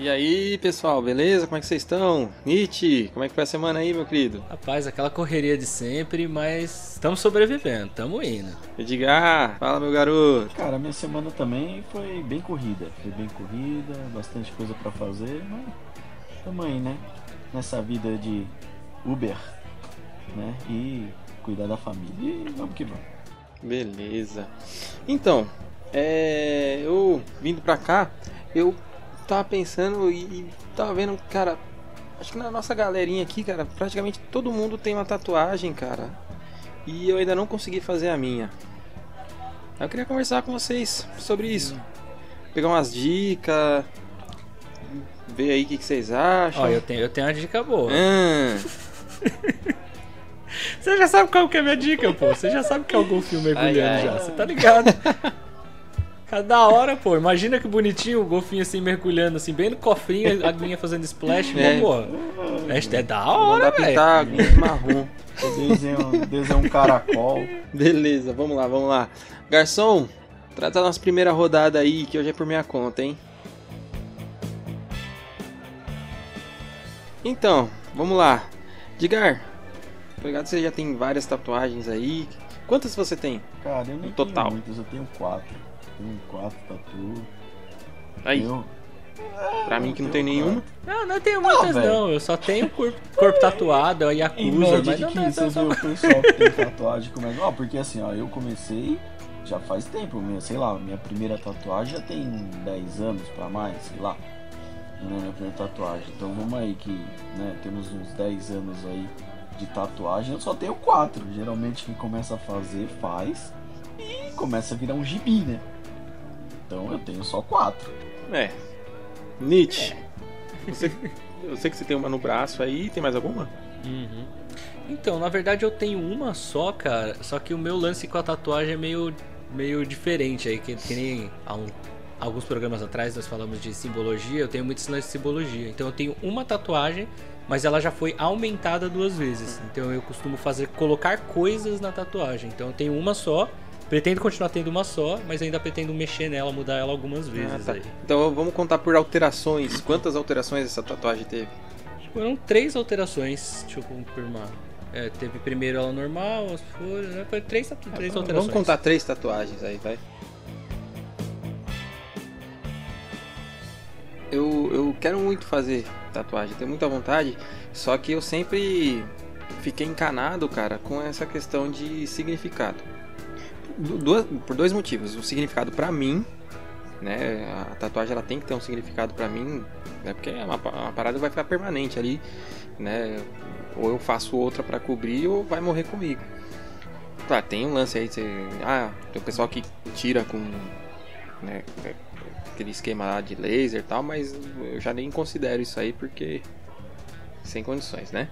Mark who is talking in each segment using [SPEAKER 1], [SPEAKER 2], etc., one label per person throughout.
[SPEAKER 1] E aí, pessoal, beleza? Como é que vocês estão? Nietzsche, como é que foi a semana aí, meu querido?
[SPEAKER 2] Rapaz, aquela correria de sempre, mas estamos sobrevivendo, estamos indo.
[SPEAKER 1] Edgar, fala, meu garoto.
[SPEAKER 3] Cara, minha semana também foi bem corrida. Foi bem corrida, bastante coisa pra fazer, mas tamo aí, né? Nessa vida de Uber, né? E cuidar da família. E vamos que vamos.
[SPEAKER 1] Beleza. Então, é, eu vindo pra cá, eu tava pensando e, e tava vendo, cara, acho que na nossa galerinha aqui, cara, praticamente todo mundo tem uma tatuagem, cara. E eu ainda não consegui fazer a minha. Eu queria conversar com vocês sobre isso. Pegar umas dicas, ver aí o que, que vocês acham.
[SPEAKER 2] Ó, eu tenho, eu tenho uma dica boa.
[SPEAKER 1] Ah,
[SPEAKER 2] Você já sabe qual que é a minha dica, pô. Você já sabe que é o golfinho mergulhando
[SPEAKER 1] Ai, ai.
[SPEAKER 2] já. Você tá ligado? Cada hora, pô. Imagina que bonitinho o golfinho assim mergulhando, assim, bem no cofrinho, a aguinha fazendo splash.
[SPEAKER 1] É.
[SPEAKER 2] Pô, é, é da hora, velho.
[SPEAKER 1] pintar de marrom.
[SPEAKER 3] Eu desenho, desenho um caracol.
[SPEAKER 1] Beleza, vamos lá, vamos lá. Garçom, trata a nossa primeira rodada aí, que hoje é por minha conta, hein? Então, vamos lá. Digar, obrigado você já tem várias tatuagens aí. Quantas você tem?
[SPEAKER 3] Cara, eu nem
[SPEAKER 1] No total.
[SPEAKER 3] tenho muitas, eu tenho quatro. Tenho quatro tatu.
[SPEAKER 1] Aí,
[SPEAKER 3] Eu,
[SPEAKER 1] pra mim que não tem nenhuma.
[SPEAKER 2] Não, não tenho muitas
[SPEAKER 3] velho.
[SPEAKER 2] não. Eu só tenho corpo, corpo tatuado, a
[SPEAKER 3] Em
[SPEAKER 2] Yakuza,
[SPEAKER 3] média
[SPEAKER 2] mas
[SPEAKER 3] de
[SPEAKER 2] não,
[SPEAKER 3] que
[SPEAKER 2] não,
[SPEAKER 3] você
[SPEAKER 2] não,
[SPEAKER 3] vê o pessoal que tem tatuagem começa. Ó, porque assim, ó, eu comecei já faz tempo, minha, sei lá, minha primeira tatuagem já tem 10 anos pra mais, sei lá. Não é minha primeira tatuagem. Então vamos aí que, né, temos uns 10 anos aí de tatuagem, eu só tenho quatro. Geralmente quem começa a fazer faz e começa a virar um gibi, né? Então eu tenho só quatro.
[SPEAKER 1] É. Nietzsche. Você, eu sei que você tem uma no braço aí, tem mais alguma?
[SPEAKER 2] Uhum. Então, na verdade eu tenho uma só, cara. Só que o meu lance com a tatuagem é meio, meio diferente aí. Que, que nem há um- alguns programas atrás nós falamos de simbologia. Eu tenho muito esse lance de simbologia. Então eu tenho uma tatuagem, mas ela já foi aumentada duas vezes. Então eu costumo fazer colocar coisas na tatuagem. Então eu tenho uma só. Pretendo continuar tendo uma só, mas ainda pretendo mexer nela, mudar ela algumas vezes
[SPEAKER 1] Ah, tá.
[SPEAKER 2] aí.
[SPEAKER 1] Então vamos contar por alterações. Quantas alterações essa tatuagem teve?
[SPEAKER 2] Foram três alterações, deixa eu confirmar. É, teve primeiro ela normal, as folhas, né? Foi três, três alterações.
[SPEAKER 1] Vamos contar três tatuagens aí, vai. Eu, eu quero muito fazer tatuagem, tenho muita vontade, só que eu sempre fiquei encanado, cara, com essa questão de significado. Du- duas- por dois motivos. O significado pra mim, né? A tatuagem ela tem que ter um significado pra mim, né? Porque é uma, uma parada vai ficar permanente ali, né? Ou eu faço outra pra cobrir ou vai morrer comigo. Claro, tem um lance aí, você, ah, tem o pessoal que tira com né, aquele esquema lá de laser e tal, mas eu já nem considero isso aí porque sem condições, né?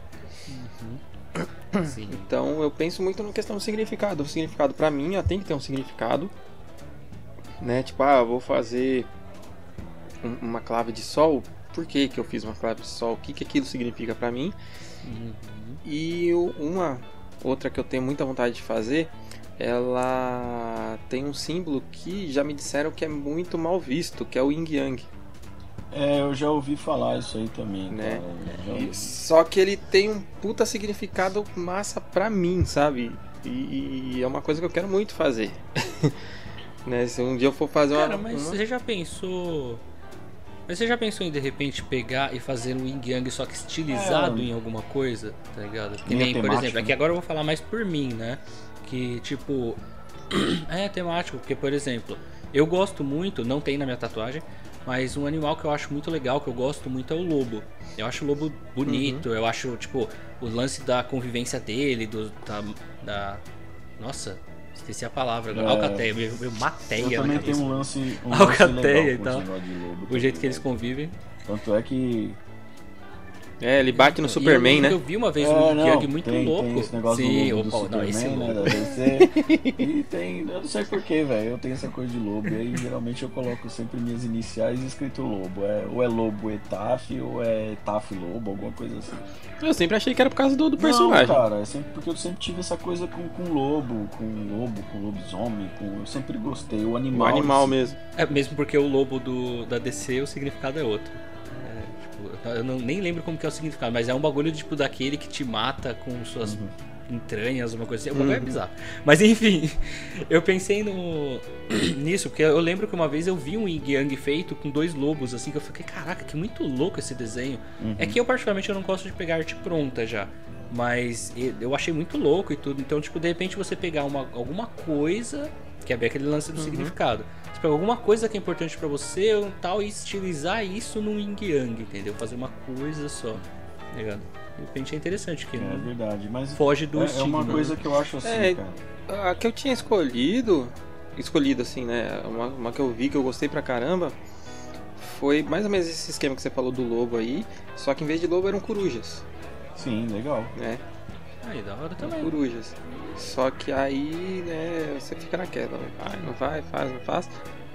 [SPEAKER 2] Sim.
[SPEAKER 1] Então eu penso muito na questão do significado. O significado pra mim tem que ter um significado, né? Tipo, ah, eu vou fazer um- uma clave de sol. Por que, que eu fiz uma clave de sol? O que, que aquilo significa pra mim?
[SPEAKER 2] Uhum.
[SPEAKER 1] E o- uma outra que eu tenho muita vontade de fazer, ela tem um símbolo que já me disseram que é muito mal visto, que é o Yin Yang.
[SPEAKER 3] É, eu já ouvi falar isso aí também,
[SPEAKER 1] Né?
[SPEAKER 3] cara.
[SPEAKER 1] Só que ele tem um puta significado massa pra mim, sabe? E, e é uma coisa que eu quero muito fazer. né? Se um dia eu for fazer uma.
[SPEAKER 2] Cara, mas
[SPEAKER 1] uma-
[SPEAKER 2] você já pensou. Mas você já pensou em de repente pegar e fazer um yin yang só que estilizado
[SPEAKER 3] É.
[SPEAKER 2] em alguma coisa, tá ligado? Que nem, por exemplo, aqui
[SPEAKER 3] né?
[SPEAKER 2] agora eu vou falar mais por mim, né? Que tipo. é temático, porque por exemplo, eu gosto muito, não tem na minha tatuagem, mas um animal que eu acho muito legal, que eu gosto muito é o lobo. Eu acho o lobo bonito, eu acho, tipo, o lance da convivência dele, do, da, da- Nossa, esqueci a palavra agora.
[SPEAKER 3] É.
[SPEAKER 2] Alcateia, meu, meu mateia
[SPEAKER 3] Eu
[SPEAKER 2] na
[SPEAKER 3] também tenho um lance, um
[SPEAKER 2] Alcateia
[SPEAKER 3] lance
[SPEAKER 2] e
[SPEAKER 3] legal
[SPEAKER 2] tal.
[SPEAKER 3] negócio de lobo
[SPEAKER 2] O jeito que eles
[SPEAKER 3] né?
[SPEAKER 2] convivem.
[SPEAKER 3] Tanto é que
[SPEAKER 1] É, ele bate no
[SPEAKER 2] E
[SPEAKER 1] Superman,
[SPEAKER 2] eu,
[SPEAKER 1] né?
[SPEAKER 2] Eu vi uma vez
[SPEAKER 3] É,
[SPEAKER 2] um
[SPEAKER 3] não,
[SPEAKER 2] Yang muito
[SPEAKER 3] tem,
[SPEAKER 2] louco.
[SPEAKER 3] Tem esse negócio
[SPEAKER 2] Sim,
[SPEAKER 3] do do
[SPEAKER 2] opa, não, esse
[SPEAKER 3] Superman, né,
[SPEAKER 2] lobo.
[SPEAKER 3] da DC. e tem, eu não sei porquê, velho, eu tenho essa coisa de lobo. E aí, geralmente, eu coloco sempre minhas iniciais escrito lobo. É, ou é lobo etaf, ou é etaf lobo, alguma coisa assim.
[SPEAKER 1] Eu sempre achei que era por causa do, do personagem.
[SPEAKER 3] Não, cara, é sempre, porque eu sempre tive essa coisa com, com lobo, com lobo, com lobisomem, com, eu sempre gostei. O
[SPEAKER 1] o
[SPEAKER 3] animal.
[SPEAKER 1] animal
[SPEAKER 3] em si.
[SPEAKER 1] mesmo.
[SPEAKER 2] É mesmo porque o lobo do, da DC o significado é outro. Eu não, nem lembro como que é o significado, mas é um bagulho tipo daquele que te mata com suas uhum. entranhas, uma coisa assim. O bagulho é uhum. é bizarro. Mas enfim, eu pensei no nisso, porque eu lembro que uma vez eu vi um Yin Yang feito com dois lobos, assim, que eu fiquei, caraca, que muito louco esse desenho. Uhum. É que eu, particularmente, eu não gosto de pegar arte pronta já. Mas eu achei muito louco e tudo. Então, tipo, de repente você pegar uma, alguma coisa, que é bem aquele lance do uhum. significado. Você pega alguma coisa que é importante para você um tal e estilizar isso no Yin Yang, entendeu? Fazer uma coisa só, tá ligado? De repente é interessante que
[SPEAKER 3] É verdade, mas
[SPEAKER 2] foge do
[SPEAKER 3] é,
[SPEAKER 2] estigma.
[SPEAKER 3] É uma coisa que eu acho assim,
[SPEAKER 1] é,
[SPEAKER 3] cara.
[SPEAKER 1] A que eu tinha escolhido, escolhido assim, né? Uma, uma que eu vi que eu gostei pra caramba foi mais ou menos esse esquema que você falou do lobo aí, só que em vez de lobo eram corujas.
[SPEAKER 3] Sim, legal.
[SPEAKER 1] Né?
[SPEAKER 2] Aí, da hora também.
[SPEAKER 1] Corujas. Só que aí, né, você fica naquela, vai, não vai, faz, não faz.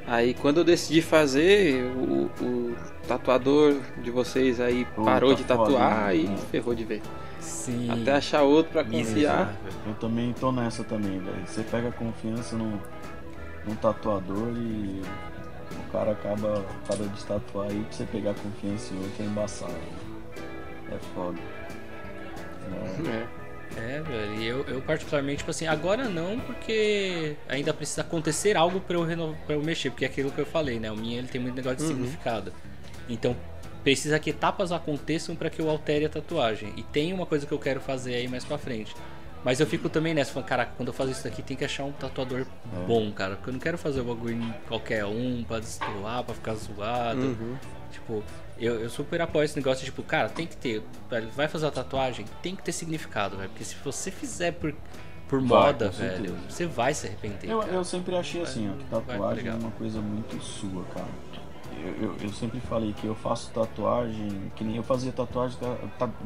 [SPEAKER 1] Aí quando eu decidi fazer, o, o tatuador de vocês aí parou de tatuar foda, né? e ferrou de ver.
[SPEAKER 2] Sim.
[SPEAKER 1] Até achar outro pra confiar.
[SPEAKER 3] Eu também tô nessa também, velho. Você pega confiança num, num tatuador e o cara acaba, acaba de tatuar aí pra você pegar confiança em outro é embaçado. É foda.
[SPEAKER 1] É.
[SPEAKER 2] É, velho, e eu, eu particularmente, tipo assim, agora não, porque ainda precisa acontecer algo pra eu, renovar, pra eu mexer, porque é aquilo que eu falei, né? O minha ele tem muito negócio de uhum. significado. Então, precisa que etapas aconteçam para que eu altere a tatuagem. E tem uma coisa que eu quero fazer aí mais pra frente. Mas eu fico também nessa, falando, caraca, quando eu faço isso daqui tem que achar um tatuador é. bom, cara. Porque eu não quero fazer o bagulho em qualquer um pra destoar, pra ficar zoado. Uhum. Tipo, eu, eu super apoio esse negócio de, tipo, cara, tem que ter. Vai fazer uma tatuagem, tem que ter significado, velho. Porque se você fizer por, por vai, moda, velho, você vai se arrepender.
[SPEAKER 3] Eu, eu sempre achei assim, ó, que tatuagem é uma coisa muito sua, cara. Eu, eu, eu, sempre falei que eu faço tatuagem, que nem eu fazia tatuagem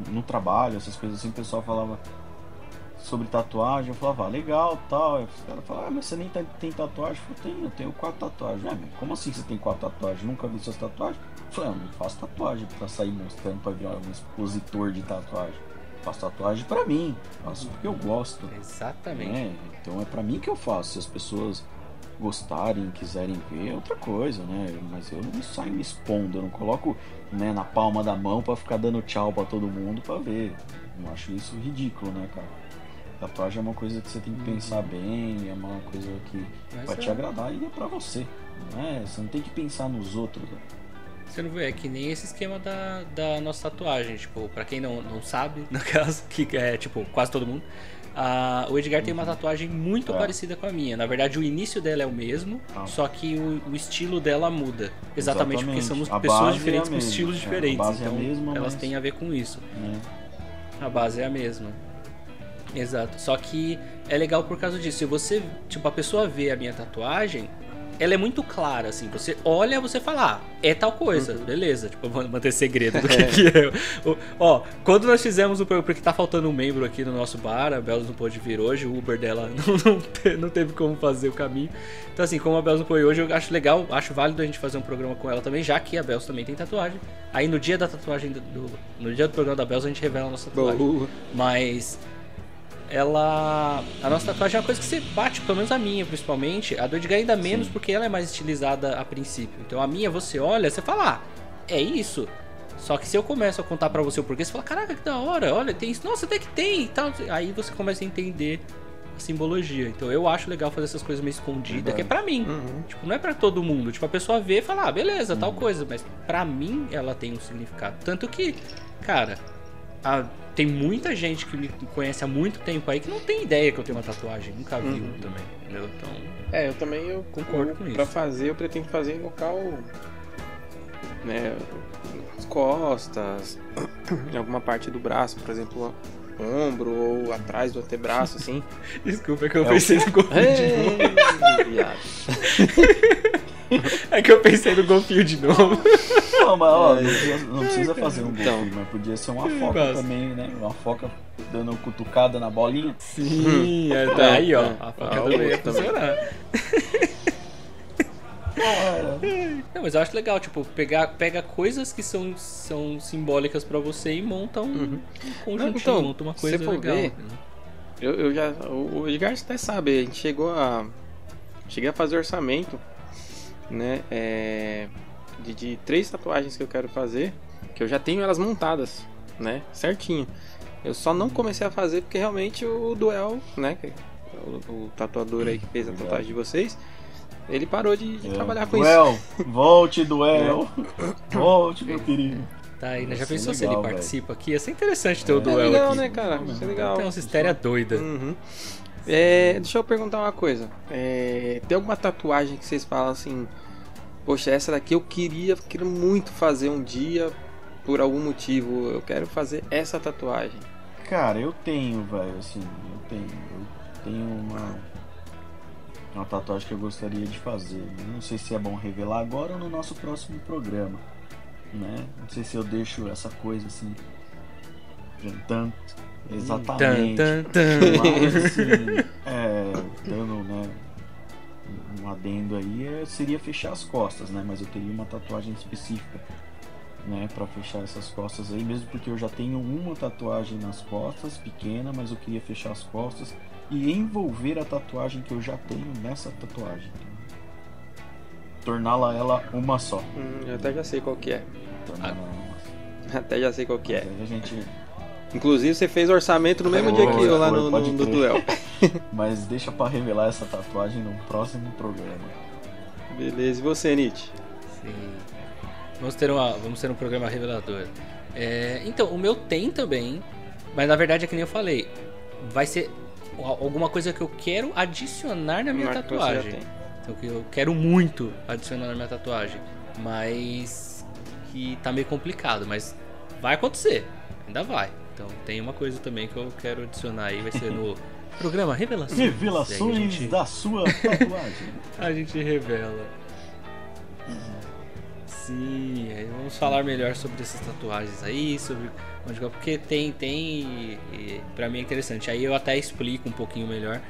[SPEAKER 3] no trabalho, essas coisas assim, o pessoal falava sobre tatuagem, eu falava, ah, legal, tal. Os caras falavam, ah, mas você nem tá, tem tatuagem? Eu falei, tenho, eu tenho quatro tatuagens. Ah, como assim você tem quatro tatuagens? Nunca vi suas tatuagens? Eu falei, ah, não faço tatuagem pra sair mostrando pra virar um expositor de tatuagem. faço tatuagem pra mim, faço porque eu gosto.
[SPEAKER 2] Exatamente.
[SPEAKER 3] Né? Então é pra mim que eu faço. Se as pessoas gostarem, quiserem ver, é outra coisa, né? Mas eu não saio me expondo, eu não coloco né, na palma da mão para ficar dando tchau para todo mundo para ver. Eu acho isso ridículo, né, cara? Tatuagem é uma coisa que você tem que uhum. pensar bem, é uma coisa que Mas vai é. te agradar e é pra você. Não é? Você não tem que pensar nos outros. Né?
[SPEAKER 2] Você não vê, é que nem esse esquema da, da nossa tatuagem. Tipo, pra quem não, não sabe, no caso, que é tipo quase todo mundo. O Edgar uhum. tem uma uhum. tatuagem muito é. parecida com a minha. Na verdade, o início dela é o mesmo, ah. só que o, o, estilo dela muda. Exatamente, Exatamente. porque somos a pessoas é diferentes é com estilos diferentes. então, mesma, elas mas... têm a ver com isso. É. A base é a mesma. Exato. Só que é legal por causa disso. Se você, tipo, a pessoa vê a minha tatuagem, ela é muito clara, assim. Você olha, você fala, ah, é tal coisa, uhum. beleza. Tipo, manter segredo do que, que é. Ó, quando nós fizemos o. Porque tá faltando um membro aqui no nosso bar, a Belos não pôde vir hoje, o Uber dela não, não, não teve como fazer o caminho. Então, assim, como a Belos não foi hoje, eu acho legal, acho válido a gente fazer um programa com ela também, já que a Belos também tem tatuagem. Aí no dia da tatuagem, do, no dia do programa da Belos, a gente revela a nossa tatuagem. Mas ela. A nossa tatuagem é uma coisa que você bate, pelo menos a minha, principalmente. A do Edgar ainda menos, Sim. porque ela é mais estilizada a princípio. Então a minha, você olha, você fala, ah, é isso. Só que se eu começo a contar para você o porquê, você fala, caraca, que da hora, olha, tem isso, nossa, até que tem e tal. Aí você começa a entender a simbologia. Então eu acho legal fazer essas coisas meio escondidas, que é pra mim. Uhum. Tipo, não é para todo mundo. Tipo, a pessoa vê e fala, ah, beleza, uhum. tal coisa. Mas pra mim ela tem um significado. Tanto que, cara, a tem muita gente que me conhece há muito tempo aí que não tem ideia que eu tenho uma tatuagem, nunca viu uhum. também, entendeu? Então.
[SPEAKER 1] É, eu também eu concordo eu, com isso. Pra fazer, eu pretendo fazer em local. Né, as costas, em alguma parte do braço, por exemplo, ombro ou atrás do antebraço, assim.
[SPEAKER 2] Desculpa, é que eu é pensei no golfinho de novo. é que eu pensei no golfinho de novo.
[SPEAKER 3] Não, mas ó, não precisa, não precisa fazer um golfinho, então, mas podia ser uma foca também, né? Uma foca dando cutucada na bolinha.
[SPEAKER 2] Sim, é, tá aí, ó. A foca também ia funcionar. Não, mas eu acho legal, tipo, pegar, pega coisas que são, são simbólicas para você e monta um, uhum. um conjuntinho, então, monta uma coisa legal. Ver,
[SPEAKER 1] eu, eu já. O Edgar até sabe, a gente chegou a. Cheguei a fazer orçamento, né? É, de, de três tatuagens que eu quero fazer. que eu já tenho elas montadas, né? Certinho. Eu só não comecei a fazer porque realmente o Duel, né? O, o tatuador aí que fez a tatuagem de vocês, ele parou de, de é. trabalhar com
[SPEAKER 3] Duel, isso. Volte, Duel! Volte, meu querido.
[SPEAKER 2] Tá aí, né? Já pensou legal, se ele participa aqui? Ia ser interessante ter o é, duelo
[SPEAKER 1] é legal,
[SPEAKER 2] aqui.
[SPEAKER 1] né, cara? Ia ser legal.
[SPEAKER 2] Tem uma história doida.
[SPEAKER 1] Uhum. É, deixa eu perguntar uma coisa. É, tem alguma tatuagem que vocês falam assim... Poxa, essa daqui eu queria, queria muito fazer um dia por algum motivo. Eu quero fazer essa tatuagem.
[SPEAKER 3] Cara, eu tenho, velho, assim, eu tenho. Eu tenho uma. Uma tatuagem que eu gostaria de fazer. Não sei se é bom revelar agora ou no nosso próximo programa. Né? Não sei se eu deixo essa coisa assim. Tanto. Exatamente. Tan, tan, tan. Mas assim, é, dando, né? Um adendo aí é, seria fechar as costas, né? Mas eu teria uma tatuagem específica né, para fechar essas costas aí, mesmo porque eu já tenho uma tatuagem nas costas, pequena, mas eu queria fechar as costas e envolver a tatuagem que eu já tenho nessa tatuagem. Torná-la ela uma só.
[SPEAKER 1] Hum, eu até já sei qual que é. Até já sei qual que é.
[SPEAKER 3] a gente...
[SPEAKER 1] Inclusive você fez orçamento no mesmo dia que eu lá no, no, no duel.
[SPEAKER 3] mas deixa para revelar essa tatuagem no próximo programa.
[SPEAKER 1] Beleza, e você, Nietzsche?
[SPEAKER 2] Sim. Vamos ter, uma, vamos ter um programa revelador. É, então, o meu tem também, mas na verdade é que nem eu falei. Vai ser alguma coisa que eu quero adicionar na minha tatuagem. Então, que eu quero muito adicionar na minha tatuagem. Mas que tá meio complicado, mas vai acontecer. Ainda vai. Então tem uma coisa também que eu quero adicionar aí, vai ser no programa Revelações.
[SPEAKER 3] Revelações gente... da sua tatuagem.
[SPEAKER 2] a gente revela. Sim, aí vamos falar melhor sobre essas tatuagens aí, sobre onde porque tem, tem, e, e pra mim é interessante. Aí eu até explico um pouquinho melhor.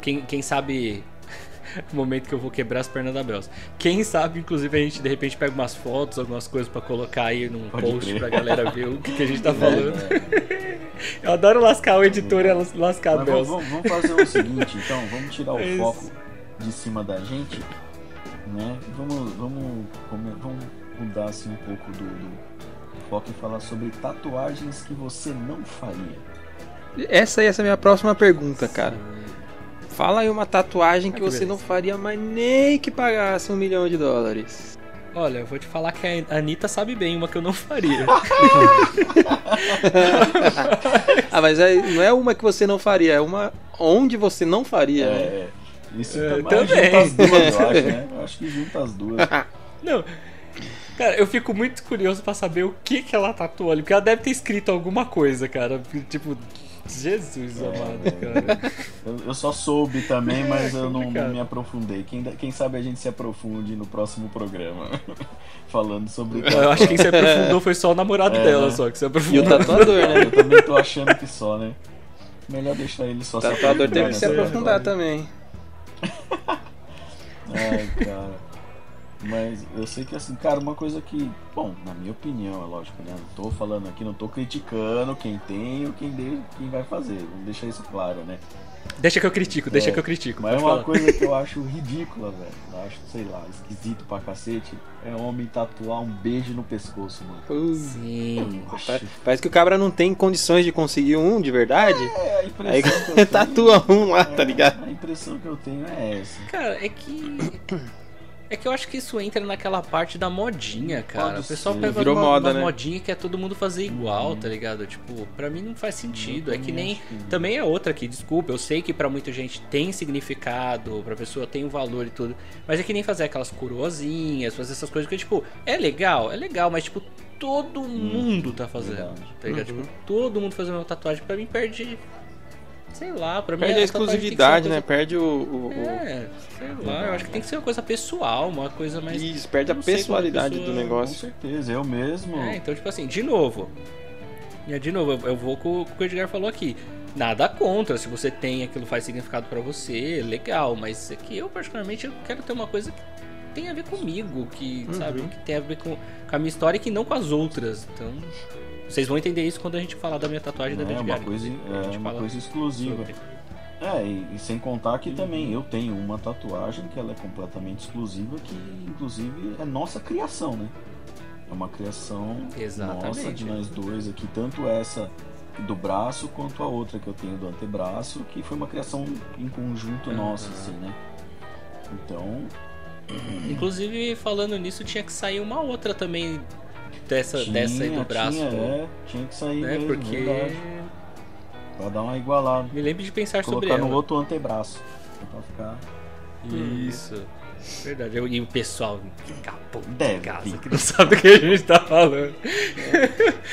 [SPEAKER 2] Quem, quem sabe momento que eu vou quebrar as pernas da Bells. Quem sabe, inclusive, a gente de repente pega umas fotos, algumas coisas para colocar aí num Pode post crer. pra galera ver o que, que a gente tá falando. É, eu adoro lascar o editor e lascar a Bells.
[SPEAKER 3] Vamos, vamos fazer o seguinte, então, vamos tirar o é foco de cima da gente né? Vamos, vamos, vamos mudar assim um pouco do, do foco e falar sobre tatuagens que você não faria.
[SPEAKER 1] Essa é essa minha próxima pergunta, cara. Fala aí uma tatuagem que, ah, que você beleza. não faria mais nem que pagasse um milhão de dólares.
[SPEAKER 2] Olha, eu vou te falar que a Anitta sabe bem uma que eu não faria.
[SPEAKER 1] ah, mas é, não é uma que você não faria, é uma onde você não faria.
[SPEAKER 3] É. Né? Isso é, também. Junta as duas, eu acho, né? Eu acho que junta as duas.
[SPEAKER 2] Não. Cara, eu fico muito curioso para saber o que que ela tatuou ali, porque ela deve ter escrito alguma coisa, cara. Tipo, Jesus é, amado, cara.
[SPEAKER 3] Eu, eu, só soube também, é, mas eu não, não, me aprofundei. Quem, quem sabe a gente se aprofunde no próximo programa. Falando sobre.
[SPEAKER 2] Eu acho que quem se aprofundou foi só o namorado é, dela, só que se aprofundou.
[SPEAKER 1] E o tatuador, né?
[SPEAKER 3] Eu também tô achando que só, né? Melhor deixar ele só
[SPEAKER 1] o se aprofundar. O tatuador teve que se aprofundar também.
[SPEAKER 3] Ai, cara. Mas eu sei que assim, cara, uma coisa que, bom, na minha opinião, é lógico, né? Não tô falando aqui, não tô criticando quem tem ou quem, de, quem vai fazer. Vamos deixar isso claro, né?
[SPEAKER 2] Deixa que eu critico, deixa é, que eu critico.
[SPEAKER 3] Mas é uma falar. coisa que eu acho ridícula, velho. Eu acho, sei lá, esquisito pra cacete. É homem tatuar um beijo no pescoço, mano.
[SPEAKER 2] Sim.
[SPEAKER 1] Parece que o cabra não tem condições de conseguir um de verdade.
[SPEAKER 3] É, a impressão
[SPEAKER 1] Aí, que eu tatua um lá,
[SPEAKER 3] é,
[SPEAKER 1] tá ligado?
[SPEAKER 3] A impressão que eu tenho é essa.
[SPEAKER 2] Cara, é que. É que eu acho que isso entra naquela parte da modinha, cara. O pessoal ser. pega uma,
[SPEAKER 1] moda,
[SPEAKER 2] uma
[SPEAKER 1] né?
[SPEAKER 2] modinha que é todo mundo fazer igual, uhum. tá ligado? Tipo, pra mim não faz sentido. é que nem. Que... Também é outra aqui, desculpa. Eu sei que pra muita gente tem significado, pra pessoa tem um valor e tudo. Mas é que nem fazer aquelas coroazinhas, fazer essas coisas que, tipo, é legal, é legal, mas, tipo, todo hum, mundo tá fazendo. Tá ligado? Uhum. Tipo, todo mundo fazendo uma tatuagem. Pra mim perde Sei lá, pra
[SPEAKER 1] Perde
[SPEAKER 2] mim.
[SPEAKER 1] a exclusividade, né? Perde o. o
[SPEAKER 2] é, sei lá, eu acho que tem que ser uma coisa pessoal, uma coisa mais.
[SPEAKER 1] Isso, perde a pessoalidade do negócio.
[SPEAKER 3] Com certeza, eu mesmo.
[SPEAKER 2] É, então, tipo assim, de novo. De novo, eu vou com o que o Edgar falou aqui. Nada contra, se você tem aquilo faz significado para você, legal, mas aqui eu particularmente eu quero ter uma coisa que tem a ver comigo, que, uhum. sabe, que tem a ver com, com a minha história e que não com as outras. Então, vocês vão entender isso quando a gente falar da minha tatuagem da
[SPEAKER 3] é, uma coisa, é uma coisa exclusiva. Sobre. É, e, e, sem contar que também eu tenho uma tatuagem que ela é completamente exclusiva, que inclusive é nossa criação, né? É uma criação
[SPEAKER 2] Exatamente.
[SPEAKER 3] nossa de nós dois aqui, tanto essa do braço quanto a outra que eu tenho do antebraço, que foi uma criação em conjunto
[SPEAKER 2] Uhum.
[SPEAKER 3] nossa, assim, né? Então,
[SPEAKER 2] Inclusive, falando nisso, tinha que sair uma outra também dessa,
[SPEAKER 3] tinha,
[SPEAKER 2] dessa aí do braço.
[SPEAKER 3] tinha, é, tinha que sair
[SPEAKER 2] né?
[SPEAKER 3] mesmo,
[SPEAKER 2] Porque.
[SPEAKER 3] verdade. Pra dar uma igualada.
[SPEAKER 2] Me lembro de pensar sobre
[SPEAKER 3] Colocar
[SPEAKER 2] ela.
[SPEAKER 3] no outro antebraço. Pra ficar.
[SPEAKER 2] Isso. Verdade. E o pessoal fica puto em
[SPEAKER 3] Deve.
[SPEAKER 2] casa que não sabe do que a gente tá falando.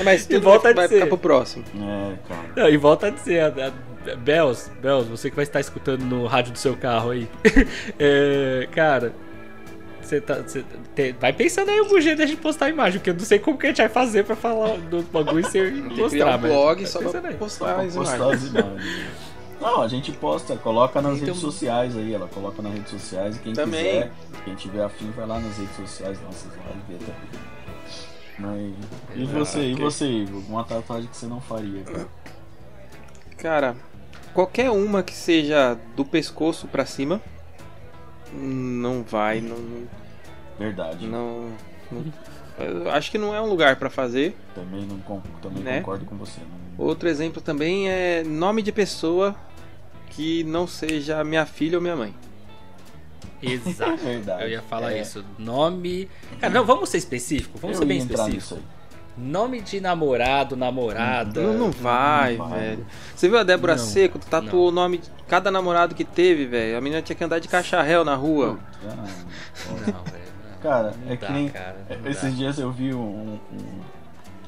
[SPEAKER 1] Mas
[SPEAKER 2] E volta a
[SPEAKER 1] vai
[SPEAKER 2] dizer.
[SPEAKER 1] ficar pro próximo.
[SPEAKER 3] É, cara.
[SPEAKER 2] Não, e volta a dizer, a, a, Bels, Bels, você que vai estar escutando no rádio do seu carro aí. É, cara, você tá. você te- vai pensando aí algum jeito de a gente postar a imagem, porque eu não sei como que a gente vai fazer pra falar do bagulho sem mostrar,
[SPEAKER 1] criar um
[SPEAKER 2] mas
[SPEAKER 1] blog
[SPEAKER 2] vai
[SPEAKER 1] só pra
[SPEAKER 2] aí.
[SPEAKER 1] postar as
[SPEAKER 3] postar
[SPEAKER 1] imagens.
[SPEAKER 3] as imagens. Não, a gente posta, coloca nas
[SPEAKER 2] Então-
[SPEAKER 3] redes sociais aí, ela coloca nas redes sociais e quem
[SPEAKER 1] Também.
[SPEAKER 3] quiser, quem tiver afim, vai lá nas redes sociais nossas lá e vê também. Mas, e
[SPEAKER 2] Exato,
[SPEAKER 3] você, e
[SPEAKER 1] ok.
[SPEAKER 3] você, Igor? Uma tatuagem que você não faria, cara?
[SPEAKER 1] Cara, qualquer uma que seja do pescoço pra cima, não vai, não.
[SPEAKER 3] Verdade.
[SPEAKER 1] não, não- acho que não é um lugar pra fazer.
[SPEAKER 3] Também não também
[SPEAKER 1] Né?
[SPEAKER 3] concordo com você. Não...
[SPEAKER 1] Outro exemplo também é nome de pessoa que não seja minha filha ou minha mãe.
[SPEAKER 2] Exato.
[SPEAKER 3] Verdade.
[SPEAKER 2] Eu ia falar
[SPEAKER 3] É,
[SPEAKER 2] isso. Nome. Cara, não, vamos ser específico. Vamos
[SPEAKER 3] eu
[SPEAKER 2] ser bem específico. Nome de namorado, namorada.
[SPEAKER 1] Não, não vai,
[SPEAKER 3] não vai.
[SPEAKER 1] velho. Você viu a Débora
[SPEAKER 2] Não,
[SPEAKER 1] Seco? Tatuou o nome de cada namorado que teve, velho. A menina tinha que andar de cacharel na rua.
[SPEAKER 3] Ah,
[SPEAKER 2] Não, velho. não.
[SPEAKER 3] Cara,
[SPEAKER 2] Não
[SPEAKER 3] é
[SPEAKER 2] dá,
[SPEAKER 3] que nem.
[SPEAKER 2] cara,
[SPEAKER 3] Esses
[SPEAKER 2] dá.
[SPEAKER 3] dias eu vi um,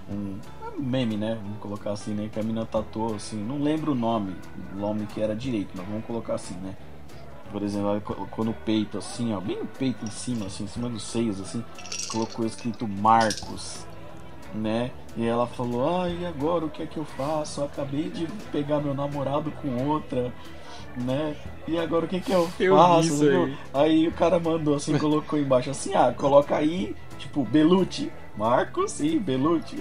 [SPEAKER 3] um, um meme, né? Vamos colocar assim, né? Que a mina tatuou assim. Não lembro o nome, o nome que era direito, mas vamos colocar assim, né? Por exemplo, ela colocou no peito assim, ó, bem no peito em cima, assim, em cima dos seios, assim, colocou escrito Marcos, né? E ela falou, ah, e agora o que é que eu faço? Eu acabei de pegar meu namorado com outra, né? E agora o que é que eu,
[SPEAKER 2] Eu
[SPEAKER 3] faço?
[SPEAKER 2] aí.
[SPEAKER 3] Aí o cara mandou assim, colocou embaixo assim, ah, coloca aí, tipo, Belucci. Marcos e Belucci.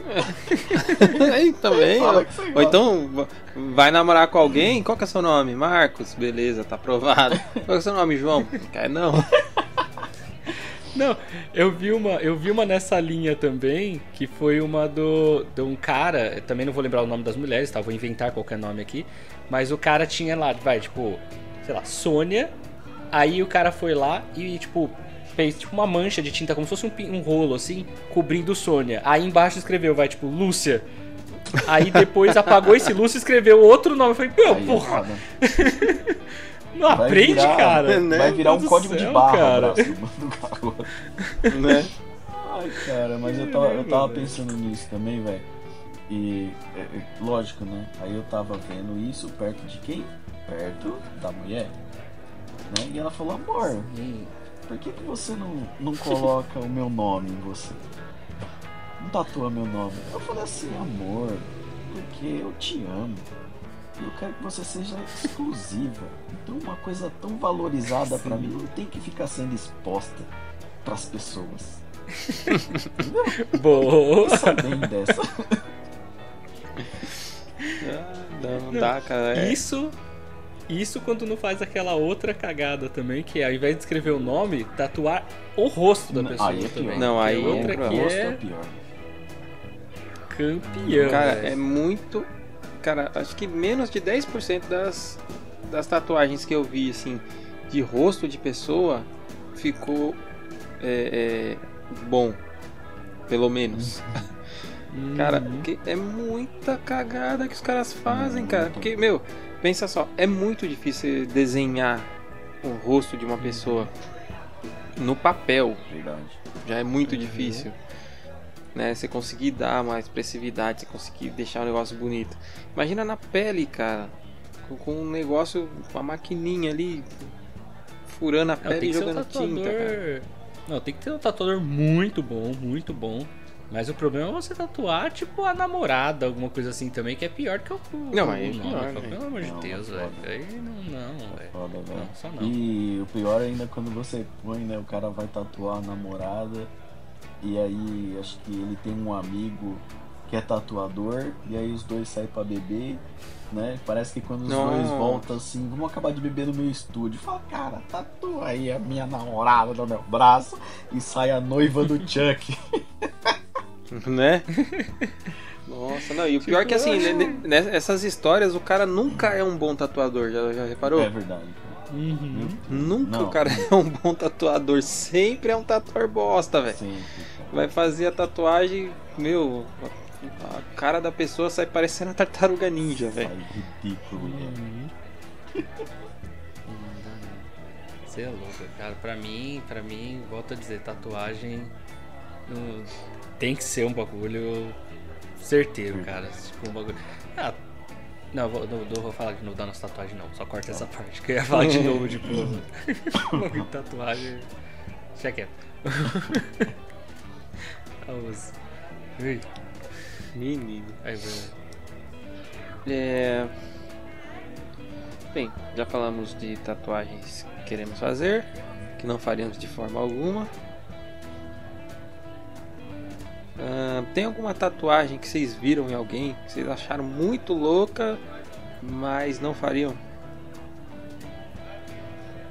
[SPEAKER 1] Aí também. Ou então va- vai namorar com alguém? Qual que é seu nome? Marcos, beleza, tá aprovado. Qual que é seu nome, João? Não não.
[SPEAKER 2] Eu vi uma, eu vi uma nessa linha também, que foi uma do de um cara, também não vou lembrar o nome das mulheres, tá? Vou inventar qualquer nome aqui, mas o cara tinha lá, vai, tipo, sei lá, Sônia. Aí o cara foi lá e tipo fez tipo uma mancha de tinta como se fosse um, um rolo assim, cobrindo Sônia. Aí embaixo escreveu, vai, tipo, Lúcia. Aí depois apagou esse Lúcia e escreveu outro nome. Eu falei, meu,
[SPEAKER 3] Aí,
[SPEAKER 2] porra. não
[SPEAKER 3] Vai
[SPEAKER 2] aprende,
[SPEAKER 3] virar-
[SPEAKER 2] cara.
[SPEAKER 1] né?
[SPEAKER 3] Vai virar um código
[SPEAKER 2] do
[SPEAKER 3] de
[SPEAKER 2] céu,
[SPEAKER 3] barra
[SPEAKER 2] cara.
[SPEAKER 3] do garoto.
[SPEAKER 1] né?
[SPEAKER 3] Ai, cara, mas eu tava, eu tava pensando nisso também, velho. E, é, é, lógico, né? Aí eu tava vendo isso perto de quem? Perto da mulher. Né? E ela falou, amor, por que, que você não, não coloca o meu nome em você? Não tatua meu nome. Eu falei assim, amor, porque eu te amo. Eu quero que você seja exclusiva. Então uma coisa tão valorizada pra mim não tem que ficar sendo exposta pras pessoas.
[SPEAKER 2] Boa.
[SPEAKER 3] Pensa bem dessa.
[SPEAKER 1] Ah, não, não dá, cara. É,
[SPEAKER 2] Isso, isso quando não faz aquela outra cagada também, que é, ao invés de escrever o nome, tatuar o rosto da pessoa
[SPEAKER 3] aí é pior.
[SPEAKER 2] também.
[SPEAKER 1] Não, aí
[SPEAKER 2] outra
[SPEAKER 1] é
[SPEAKER 2] que
[SPEAKER 3] Rosto
[SPEAKER 2] é
[SPEAKER 3] pior.
[SPEAKER 2] campeão.
[SPEAKER 1] Cara, é muito. Cara, acho que menos de 10% das, das tatuagens que eu vi, assim, de rosto de pessoa, ficou é, é, bom. Pelo menos.
[SPEAKER 2] Hum,
[SPEAKER 1] Cara, porque é muita cagada que os caras fazem, cara.
[SPEAKER 3] Muito.
[SPEAKER 1] Porque, meu, pensa só, é muito difícil desenhar o rosto de uma pessoa no papel.
[SPEAKER 3] Verdade.
[SPEAKER 1] Já é muito
[SPEAKER 2] Uhum.
[SPEAKER 1] difícil. Né? Você conseguir dar uma expressividade, você conseguir deixar o negócio bonito. Imagina na pele, cara. Com, com um negócio, com a maquininha ali, furando a pele e
[SPEAKER 2] ser um
[SPEAKER 1] jogando tinta, cara.
[SPEAKER 2] tatuador. Não, tem que ter um tatuador muito bom, muito bom. Mas o problema é você tatuar, tipo, a namorada, alguma coisa assim também, que é pior que o.
[SPEAKER 1] Não,
[SPEAKER 2] o
[SPEAKER 1] aí é pior,
[SPEAKER 2] cara.
[SPEAKER 1] né?
[SPEAKER 2] Pelo amor de
[SPEAKER 3] Não,
[SPEAKER 2] Deus,
[SPEAKER 3] é
[SPEAKER 2] velho. Aí não, não, velho.
[SPEAKER 3] Foda, velho.
[SPEAKER 2] Não, só não.
[SPEAKER 3] E o pior ainda é quando você põe, né? O cara vai tatuar a namorada. E aí acho que ele tem um amigo que é tatuador. E aí os dois saem pra beber. Né? Parece que quando os
[SPEAKER 1] Nossa.
[SPEAKER 3] dois voltam assim, vamos acabar de beber no meu estúdio. Fala, cara, tatua aí a minha namorada no meu braço e sai a noiva do Chuck.
[SPEAKER 1] Né? Nossa, não, e o pior é que assim, né, nessas histórias o cara nunca é um bom tatuador, já, já reparou?
[SPEAKER 3] É verdade.
[SPEAKER 2] Uhum.
[SPEAKER 1] Nunca
[SPEAKER 3] Não.
[SPEAKER 1] o cara é um bom tatuador, sempre é um tatuador bosta, velho.
[SPEAKER 3] Sempre.
[SPEAKER 1] Vai fazer a tatuagem, meu, a cara da pessoa sai parecendo a tartaruga ninja, velho.
[SPEAKER 3] Ridículo, né?
[SPEAKER 2] Você é louco, cara. Pra mim, pra mim, volto a dizer, tatuagem não- tem que ser um bagulho certeiro, cara. Tipo, um bagulho. Ah, não, vou- não, não vou falar de novo da nossa tatuagem, não. Só corta essa parte. Que eu ia falar de novo, tipo, bagulho de tatuagem. Deixa quieto. Vamos. Ui,
[SPEAKER 1] Menino.
[SPEAKER 2] Aí, vai.
[SPEAKER 1] É... Bem, já falamos de tatuagens que queremos fazer, que não faríamos de forma alguma. Ah, tem alguma tatuagem que vocês viram em alguém que vocês acharam muito louca, mas não fariam?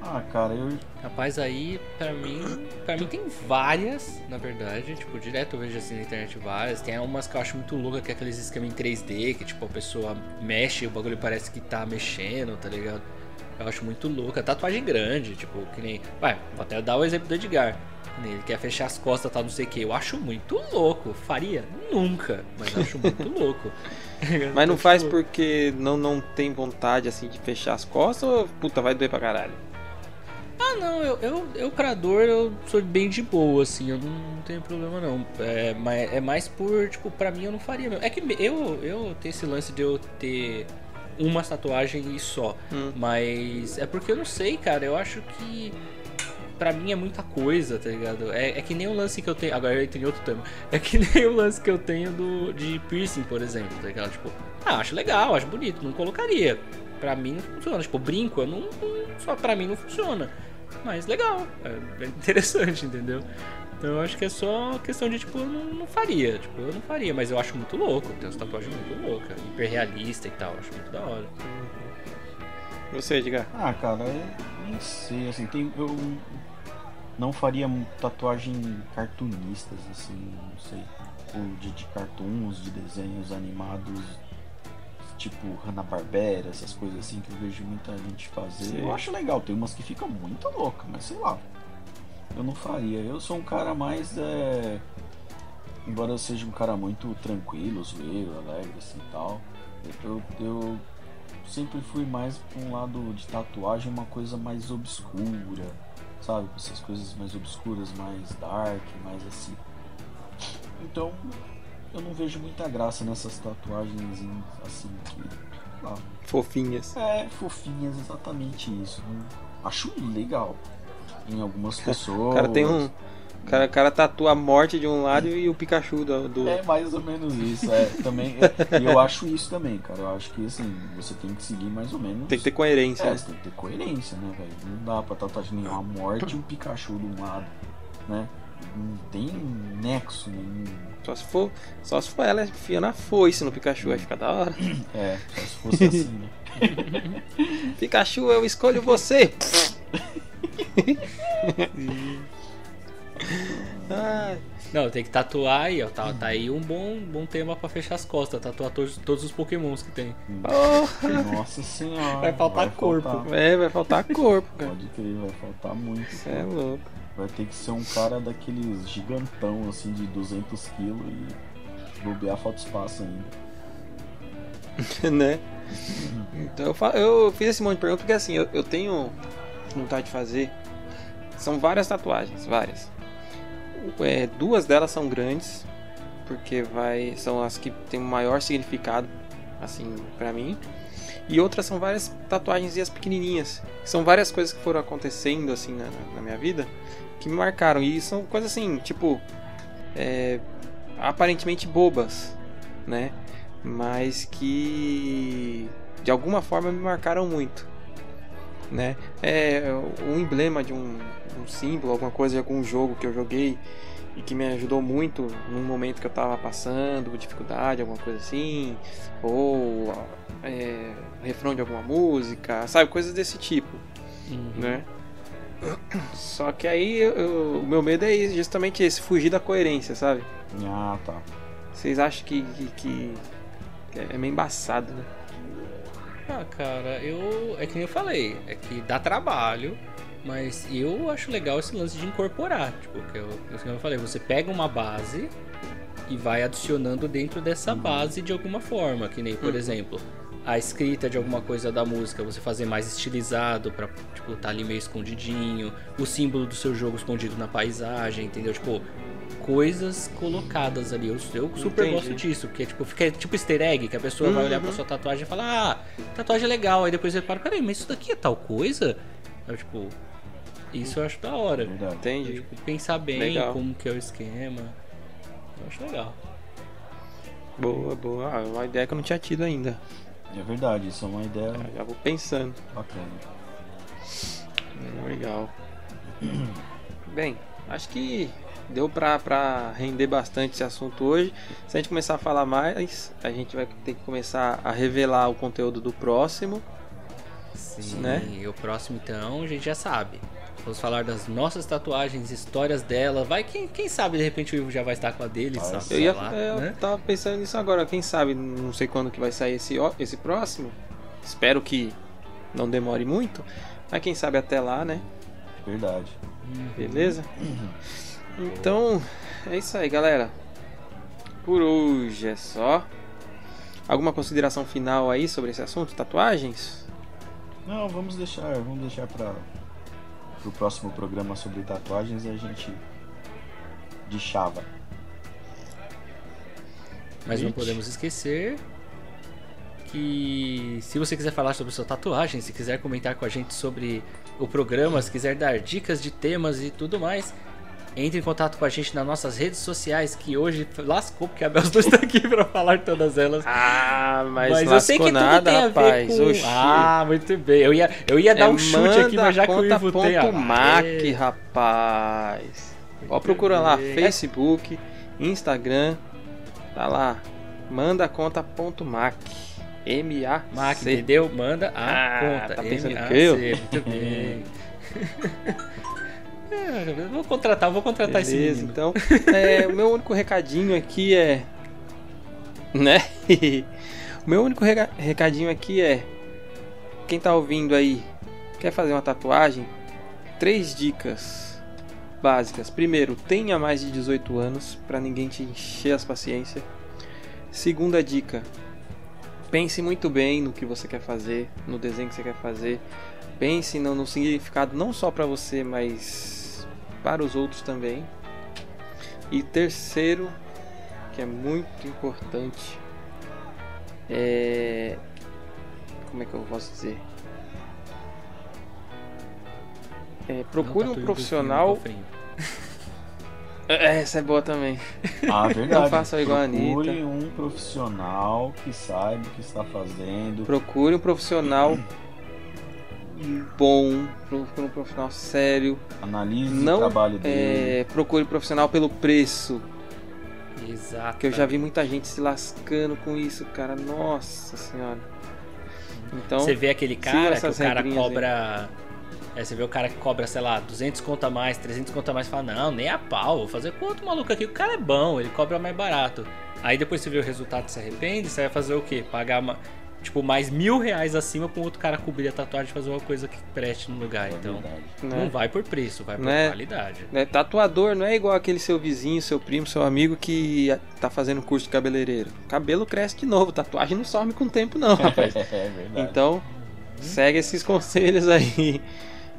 [SPEAKER 3] Ah, cara, eu.
[SPEAKER 2] Rapaz, aí, pra mim, pra mim tem várias, na verdade. Tipo, direto eu vejo assim na internet várias. Tem umas que eu acho muito louca, que é aqueles esquema em 3D, que tipo, a pessoa mexe e o bagulho parece que tá mexendo, tá ligado? Eu acho muito louca. Tatuagem grande, tipo, que nem. Vai, vou até dar o exemplo do Edgar. Ele quer fechar as costas, tal, não sei o que. Eu acho muito louco. Faria? Nunca. Mas eu acho muito louco.
[SPEAKER 1] Mas não faz porque não, não tem vontade assim de fechar as costas ou puta vai doer pra caralho?
[SPEAKER 2] Ah, não, eu, eu, eu pra dor eu sou bem de boa, assim, eu não, não tenho problema não. É, mas é mais por, tipo, pra mim eu não faria mesmo. É que eu, eu tenho esse lance de eu ter uma tatuagem e só.
[SPEAKER 1] Hum.
[SPEAKER 2] Mas é porque eu não sei, cara, eu acho que pra mim é muita coisa, tá ligado? É, é que nem o lance que eu tenho. Agora eu entrei em outro tema. É que nem o lance que eu tenho do, de piercing, por exemplo, tá ligado? Tipo, ah, acho legal, acho bonito, não colocaria. Pra mim não funciona. Tipo, brinco, eu não, não- só pra mim não funciona. Mas legal, é interessante, entendeu? Então eu acho que é só questão de, tipo, eu não, não faria. Tipo, eu não faria, mas eu acho muito louco. Tem umas tatuagens muito loucas, hiper realista e tal. Acho muito da hora.
[SPEAKER 1] Você, diga.
[SPEAKER 3] Ah, cara, eu nem sei, assim, tem. Eu não faria tatuagem cartunistas, assim, não sei. Ou de, de cartoons, de desenhos animados, tipo Hanna-Barbera, essas coisas assim que eu vejo muita gente fazer.
[SPEAKER 1] Sim.
[SPEAKER 3] Eu acho legal, tem umas que ficam muito loucas, mas sei lá. Eu não faria. Eu sou um cara mais. É... Embora eu seja um cara muito tranquilo, zoeiro, alegre assim e tal. Eu, eu sempre fui mais pra um lado de tatuagem, uma coisa mais obscura, sabe? Essas coisas mais obscuras, mais dark, mais assim. Então, eu não vejo muita graça nessas tatuagens assim que. lá,
[SPEAKER 1] Fofinhas.
[SPEAKER 3] é, fofinhas, exatamente isso. Acho legal em algumas pessoas.
[SPEAKER 1] O cara tem um. O cara, o cara tatua a morte de um lado e o Pikachu do. do-
[SPEAKER 3] É mais ou menos isso, é. Também, é, e eu acho isso também, cara. Eu acho que assim, você tem que seguir mais ou menos.
[SPEAKER 1] Tem que ter coerência.
[SPEAKER 3] É,
[SPEAKER 1] né?
[SPEAKER 3] você tem que ter coerência, né, velho? Não dá pra tatuagem nenhuma morte e um Pikachu de um lado, né? Não tem nexo nenhum.
[SPEAKER 1] Só se for. Só se for ela enfiando a foice no Pikachu, vai ficar da hora.
[SPEAKER 3] É, só se fosse assim, né?
[SPEAKER 1] Pikachu, eu escolho você! ah,
[SPEAKER 2] Não, tem que tatuar aí, ó. Tá, tá aí um bom, bom tema pra fechar as costas. Tatuar todos, todos os pokémons que tem.
[SPEAKER 1] porra!
[SPEAKER 3] Nossa senhora.
[SPEAKER 2] Vai faltar corpo.
[SPEAKER 3] faltar-
[SPEAKER 1] É, vai faltar corpo, cara.
[SPEAKER 3] Pode crer, vai faltar muito.
[SPEAKER 1] Você é louco.
[SPEAKER 3] Vai ter que ser um cara daqueles gigantão, assim, de 200 quilos e bobear falta espaço ainda.
[SPEAKER 1] né? Então eu, eu fiz esse monte de perguntas porque assim, eu, eu tenho vontade de fazer. São várias tatuagens, várias. É, duas delas são grandes, porque vai são as que têm o maior significado, assim, pra mim. E outras são várias tatuagens e as pequenininhas. São várias coisas que foram acontecendo assim na, na minha vida que me marcaram. E são coisas assim, tipo, é, aparentemente bobas, né? mas que de alguma forma me marcaram muito, né? É um emblema de um, um símbolo, alguma coisa de algum jogo que eu joguei e que me ajudou muito num momento que eu tava passando dificuldade, alguma coisa assim, ou é, refrão de alguma música, sabe, coisas desse tipo, né? Só que aí eu- o meu medo é isso, justamente esse, fugir da coerência, sabe?
[SPEAKER 3] Ah, tá.
[SPEAKER 1] Vocês acham que, que, que é meio embaçado, né?
[SPEAKER 2] Ah, cara, eu. É que nem eu falei, é que dá trabalho, mas eu acho legal esse lance de incorporar. Tipo, que eu, que eu falei, você pega uma base e vai adicionando dentro dessa base de alguma forma. Que nem, por
[SPEAKER 1] Uhum.
[SPEAKER 2] exemplo, a escrita de alguma coisa da música, você fazer mais estilizado pra, tipo, tá ali meio escondidinho. O símbolo do seu jogo escondido na paisagem, entendeu? Tipo, coisas colocadas ali. Eu, eu super
[SPEAKER 1] Entendi.
[SPEAKER 2] gosto disso, porque tipo, fica tipo easter egg, que a pessoa vai olhar pra
[SPEAKER 1] Uhum.
[SPEAKER 2] sua tatuagem e falar, ah, tatuagem é legal. Aí depois você para, peraí, mas isso daqui é tal coisa? Eu, tipo, isso eu acho da hora.
[SPEAKER 3] Verdade.
[SPEAKER 1] Entendi.
[SPEAKER 2] Tipo, pensar bem
[SPEAKER 1] Legal.
[SPEAKER 2] como que é o esquema. Eu acho legal.
[SPEAKER 1] Boa, boa. Ah, uma ideia que eu não tinha tido ainda.
[SPEAKER 3] É verdade, isso é uma ideia
[SPEAKER 1] Já vou pensando.
[SPEAKER 3] bacana.
[SPEAKER 1] Legal. Bem, acho que deu pra, pra render bastante esse assunto hoje. Se a gente começar a falar mais, a gente vai ter que começar a revelar o conteúdo do próximo.
[SPEAKER 2] Sim,
[SPEAKER 1] Né?
[SPEAKER 2] e o próximo então a gente já sabe. Vamos falar das nossas tatuagens, histórias dela. Vai, quem, quem sabe de repente o Ivo já vai estar com a dele,
[SPEAKER 3] Ah,
[SPEAKER 2] sabe?
[SPEAKER 1] Eu, ia,
[SPEAKER 2] lá,
[SPEAKER 1] é, eu
[SPEAKER 2] né?
[SPEAKER 1] tava pensando nisso agora. Quem sabe, não sei quando que vai sair esse, esse próximo. Espero que não demore muito. Mas quem sabe até lá, né?
[SPEAKER 3] Verdade.
[SPEAKER 1] Beleza? Então, é isso aí, galera. Por hoje é só. Alguma consideração final aí sobre esse assunto, tatuagens?
[SPEAKER 3] Não, vamos deixar, vamos deixar para o próximo programa sobre tatuagens a gente de chava.
[SPEAKER 2] Mas não podemos esquecer que se você quiser falar sobre sua tatuagem, se quiser comentar com a gente sobre o programa, se quiser dar dicas de temas e tudo mais, entre em contato com a gente nas nossas redes sociais, que hoje lascou, porque a Bels não está aqui para falar todas elas.
[SPEAKER 1] Ah, mas,
[SPEAKER 2] Mas, eu sei que
[SPEAKER 1] nada,
[SPEAKER 2] tudo tem a
[SPEAKER 1] rapaz.
[SPEAKER 2] ver com...
[SPEAKER 1] Oxi.
[SPEAKER 2] Ah, muito bem. Eu ia, eu ia dar
[SPEAKER 1] É
[SPEAKER 2] um chute aqui, mas já que o
[SPEAKER 1] manda
[SPEAKER 2] Ivo tem... ah,
[SPEAKER 1] Mac,
[SPEAKER 2] é.
[SPEAKER 1] rapaz. Ó, procura lá. Facebook, Instagram. Tá lá. Manda conta ponto Mac.
[SPEAKER 2] Entendeu? Manda a
[SPEAKER 1] Ah,
[SPEAKER 2] conta.
[SPEAKER 1] tá pensando que eu?
[SPEAKER 2] Muito bem. É, vou contratar, vou contratar esse
[SPEAKER 1] Beleza,
[SPEAKER 2] menino.
[SPEAKER 1] então. é, o meu único recadinho aqui é. Né? o meu único recadinho aqui é. Quem tá ouvindo aí, quer fazer uma tatuagem? Três dicas básicas. Primeiro, tenha mais de 18 anos, pra ninguém te encher as paciência. Segunda dica, pense muito bem no que você quer fazer, no desenho que você quer fazer. Pense no, no significado não só pra você, mas para os outros também. E terceiro, que é muito importante, é como é que eu posso dizer? É, procure
[SPEAKER 2] Não
[SPEAKER 1] um profissional. É, Essa é boa também.
[SPEAKER 3] Ah, verdade.
[SPEAKER 1] Não faça igual a
[SPEAKER 3] Procure
[SPEAKER 1] Anitta.
[SPEAKER 3] um profissional que saiba o que está fazendo.
[SPEAKER 1] Procure um profissional bom, procure um profissional sério.
[SPEAKER 3] Analise
[SPEAKER 1] Não
[SPEAKER 3] o trabalho dele.
[SPEAKER 1] É, procure um profissional pelo preço.
[SPEAKER 2] Exato.
[SPEAKER 1] Que eu já vi muita gente se lascando com isso, cara. Nossa senhora. Então,
[SPEAKER 2] Você vê aquele cara que o cara
[SPEAKER 1] aí.
[SPEAKER 2] cobra. É, você vê o cara que cobra, sei lá, 200 conto a mais, 300 conto a mais, fala, não, nem a pau, vou fazer quanto maluco aqui? O cara é bom, ele cobra mais barato. Aí depois você vê o resultado e se arrepende, você vai fazer o quê? Pagar, uma, tipo, mais mil reais acima pra um outro cara cobrir a tatuagem e fazer uma coisa que preste no lugar.
[SPEAKER 3] É
[SPEAKER 2] então,
[SPEAKER 1] né?
[SPEAKER 2] não vai por preço, vai por
[SPEAKER 1] Né?
[SPEAKER 2] qualidade.
[SPEAKER 1] né, tatuador não é igual aquele seu vizinho, seu primo, seu amigo que tá fazendo curso de cabeleireiro. Cabelo cresce de novo, tatuagem não some com o tempo não, rapaz.
[SPEAKER 3] É verdade.
[SPEAKER 1] Então, segue esses conselhos aí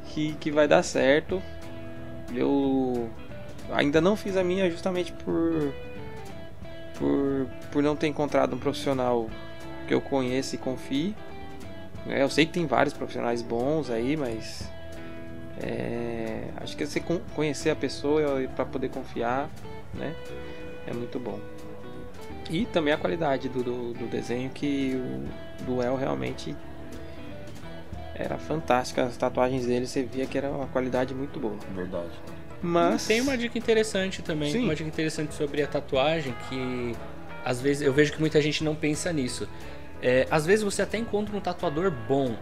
[SPEAKER 1] que, que vai dar certo. Eu ainda não fiz a minha justamente por, por, por não ter encontrado um profissional que eu conheça e confie. É, eu sei que tem vários profissionais bons aí, mas é, acho que você con- conhecer a pessoa para poder confiar, né, é muito bom. E também a qualidade do, do, do desenho que o Duel realmente era fantástica. As tatuagens dele você via que era uma qualidade muito boa.
[SPEAKER 3] Verdade.
[SPEAKER 1] Mas
[SPEAKER 2] Tem uma dica interessante também,
[SPEAKER 1] Sim.
[SPEAKER 2] uma dica interessante sobre a tatuagem que às vezes eu vejo que muita gente não pensa nisso. É, às vezes você até encontra um tatuador bom,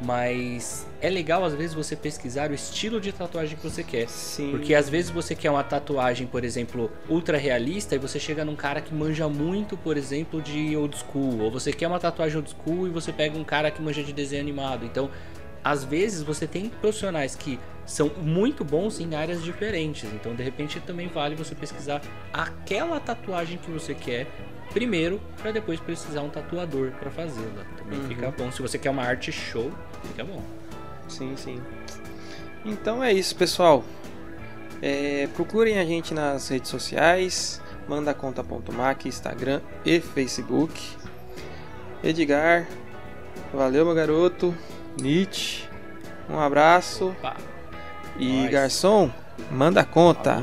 [SPEAKER 2] Mas é legal às vezes você pesquisar o estilo de tatuagem que você quer.
[SPEAKER 1] Sim.
[SPEAKER 2] Porque às vezes você quer uma tatuagem, por exemplo, ultra realista e você chega num cara que manja muito, por exemplo, de old school. Ou você quer uma tatuagem old school e você pega um cara que manja de desenho animado. Então, às vezes você tem profissionais que são muito bons em áreas diferentes. Então, de repente, também vale você pesquisar aquela tatuagem que você quer primeiro, para depois precisar um tatuador para fazê-la. Também
[SPEAKER 1] Uhum.
[SPEAKER 2] fica bom. Se você quer uma arte show, fica bom.
[SPEAKER 1] Sim, sim. Então é isso, pessoal. É, procurem a gente nas redes sociais, mandaconta.mac, Instagram e Facebook. Edgar, valeu meu garoto. Nietzsche, um abraço.
[SPEAKER 2] Pá.
[SPEAKER 1] E garçom, manda conta.